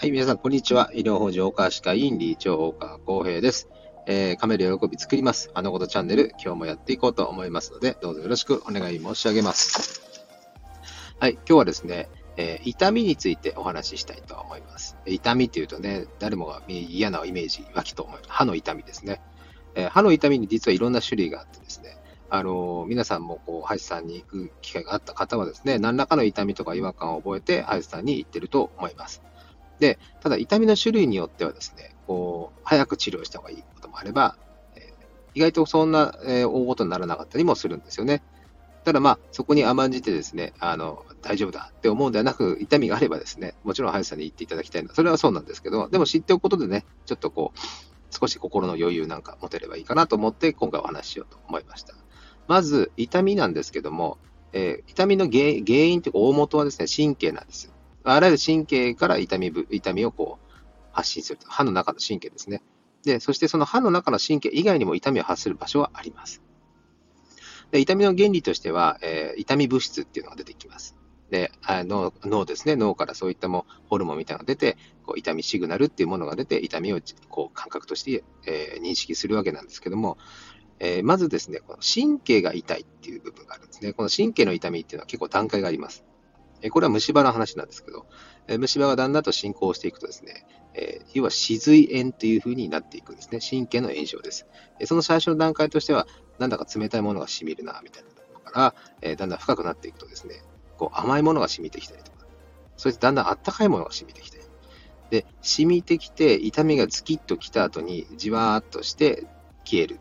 はい、皆さん、こんにちは。医療法人科歯科医院理事長岡浩平です。えー、カメラ喜び作ります。あのことチャンネル、今日もやっていこうと思いますので、どうぞよろしくお願い申し上げます。はい、今日はですね、えー、痛みについてお話ししたいと思います。痛みっていうとね、誰もが嫌なイメージ湧きと思う。歯の痛みですね。えー、歯の痛みに実はいろんな種類があってですね、あの、皆さんもこう歯医者さんに行く機会があった方はですね、何らかの痛みとか違和感を覚えて歯医者さんに行ってると思います。で、ただ痛みの種類によってはですね、こう、早く治療した方がいいこともあれば、え、意外とそんな、え、大ごとにならなかったりもするんですよね。ただまあ、そこに甘んじてですね、あの、大丈夫だって思うんではなく、痛みがあればですね、もちろん歯医者さんに行っていただきたいのは、それはそうなんですけど、でも知っておくことでね、ちょっとこう、少し心の余裕なんか持てればいいかなと思って、今回お話ししようと思いました。まず、痛みなんですけども、えー、痛みの原因というか大元はですね、神経なんですよ。あらゆる神経から痛みぶ痛みをこう発信すると。歯の中の神経ですね。で、そしてその歯の中の神経以外にも痛みを発する場所はあります。で痛みの原理としては、えー、痛み物質っていうのが出てきます。で、脳脳ですね、脳からそういったもホルモンみたいなのが出て、こう痛みシグナルっていうものが出て、痛みをこう感覚として、えー、認識するわけなんですけども、えー、まずですね、この神経が痛いっていう部分があるんですね。この神経の痛みっていうのは結構段階があります。えこれは虫歯の話なんですけど、え虫歯がだんだんと進行していくとですね、え要は歯髄炎という風になっていくんですね。神経の炎症です。えその最初の段階としては、なんだか冷たいものが染みるな、みたいなところから、えだんだん深くなっていくとですね、こう甘いものが染みてきたりとか、そしてだんだんあったかいものが染みてきたり、で、染みてきて痛みがズキッときた後にじわーっとして消える。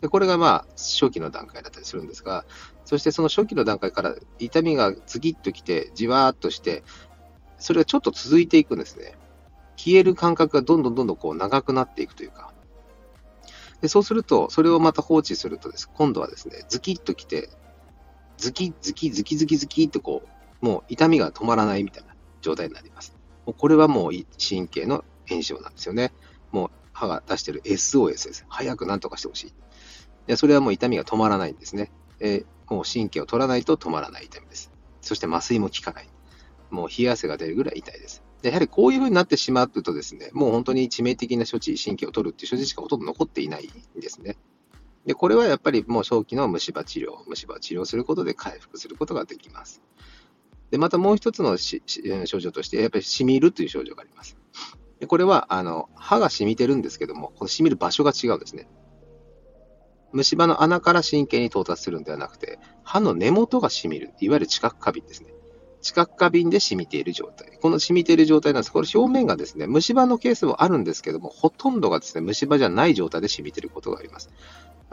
でこれがまあ初期の段階だったりするんですが、そしてその初期の段階から痛みがズキッときて、じわーっとして、それがちょっと続いていくんですね。消える間隔がどんどんどんどんこう長くなっていくというか。でそうすると、それをまた放置するとです、今度はですね、ズキッときて、ズキズキズキズキズキってこう、もう痛みが止まらないみたいな状態になります。もうこれはもう神経の炎症なんですよね。もう歯が出してる SOS です。早く何とかしてほしい。でそれはもう痛みが止まらないんですね。えもう神経を取らないと止まらない痛みです。そして麻酔も効かない。もう冷や汗が出るぐらい痛いです。でやはりこういうふうになってしまうとですね、もう本当に致命的な処置、神経を取るっていう処置しかほとんど残っていないんですね。で、これはやっぱりもう早期の虫歯治療、虫歯治療することで回復することができます。で、またもう一つの症状として、やっぱり染みるという症状があります。でこれはあの歯が染みてるんですけども、この染みる場所が違うんですね。虫歯の穴から神経に到達するんではなくて、歯の根元が染みる。いわゆる知覚過敏ですね。知覚過敏で染みている状態。この染みている状態なんです。これ表面がですね、虫歯のケースもあるんですけども、ほとんどがですね、虫歯じゃない状態で染みていることがあります。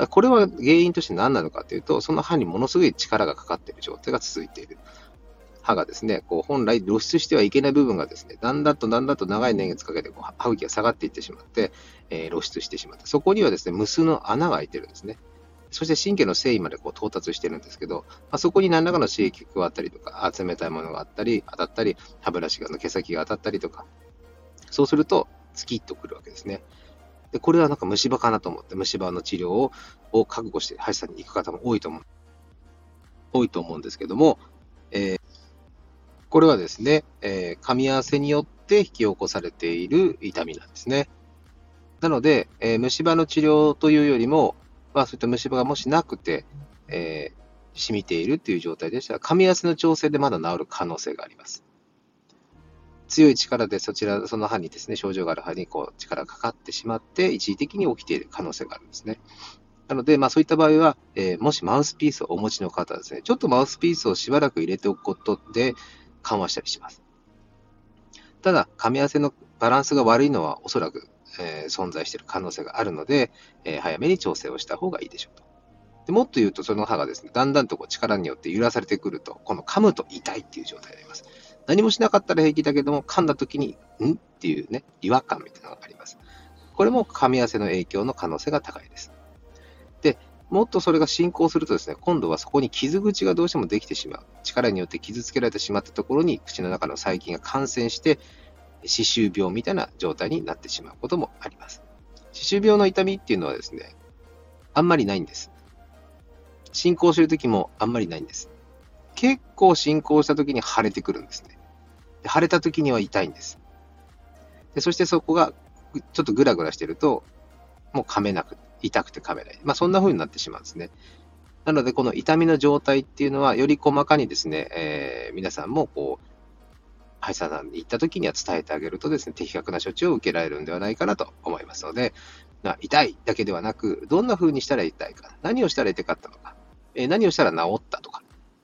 これは原因として何なのかというと、その歯にものすごい力がかかっている状態が続いている。歯がですね、こう本来露出してはいけない部分がですね、だんだんとだんだんと長い年月かけてこう歯茎が下がっていってしまって、えー、露出してしまって、そこにはですね、無数の穴が開いてるんですね。そして神経の繊維までこう到達してるんですけど、まあ、そこに何らかの刺激が加わったりとか、冷たいものがあったり、当たったり、歯ブラシの毛先が当たったりとか、そうすると、スキッとくるわけですね。で、これはなんか虫歯かなと思って、虫歯の治療をを覚悟して歯医者さんに行く方も多いと思う。多いと思うんですけども、えー、これはですね、えー、噛み合わせによって引き起こされている痛みなんですね。なので、えー、虫歯の治療というよりも、まあ、そういった虫歯がもしなくて、えー、染みているという状態でしたら、噛み合わせの調整でまだ治る可能性があります。強い力でそちら、その歯にですね、症状がある歯にこう力がかかってしまって、一時的に起きている可能性があるんですね。なので、まあ、そういった場合は、えー、もしマウスピースをお持ちの方ですね、ちょっとマウスピースをしばらく入れておくことで緩和したりします。ただ、噛み合わせのバランスが悪いのはおそらく、えー、存在している可能性があるので、えー、早めに調整をした方がいいでしょうと。でもっと言うと、その歯がですね、だんだんとこう力によって揺らされてくると、この噛むと痛いっていう状態になります。何もしなかったら平気だけども、噛んだ時に、んっていうね、違和感みたいなのがあります。これも噛み合わせの影響の可能性が高いです。もっとそれが進行するとですね、今度はそこに傷口がどうしてもできてしまう。力によって傷つけられてしまったところに口の中の細菌が感染して、歯周病みたいな状態になってしまうこともあります。歯周病の痛みっていうのはですね、あんまりないんです。進行するときもあんまりないんです。結構進行したときに腫れてくるんですね。で腫れたときには痛いんです。でそしてそこがちょっとグラグラしてると、もう噛めなく、痛くて噛めない。まあ、そんな風になってしまうんですね。なので、この痛みの状態っていうのは、より細かにですね、えー、皆さんもこう、歯医者さんに行った時には伝えてあげるとですね、的確な処置を受けられるんではないかなと思いますので、まあ、痛いだけではなく、どんな風にしたら痛いか、何をしたら痛かったのか、えー、何をしたら治ったとか、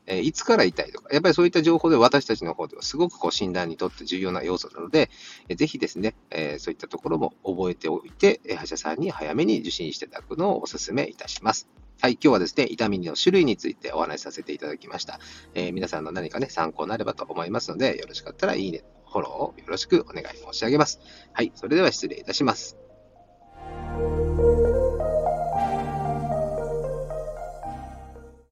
え、いつから痛いとか、やっぱりそういった情報で私たちの方ではすごくこう診断にとって重要な要素なので、えー、ぜひですね、え、そういったところも覚えておいて、歯医者さんに早めに受診していただくのをお勧めいたします。はい、今日はですね、痛みの種類についてお話しさせていただきました。えー、皆さんの何かね、参考になればと思いますので、よろしかったらいいね、フォローをよろしくお願い申し上げます。はい、それでは失礼いたします。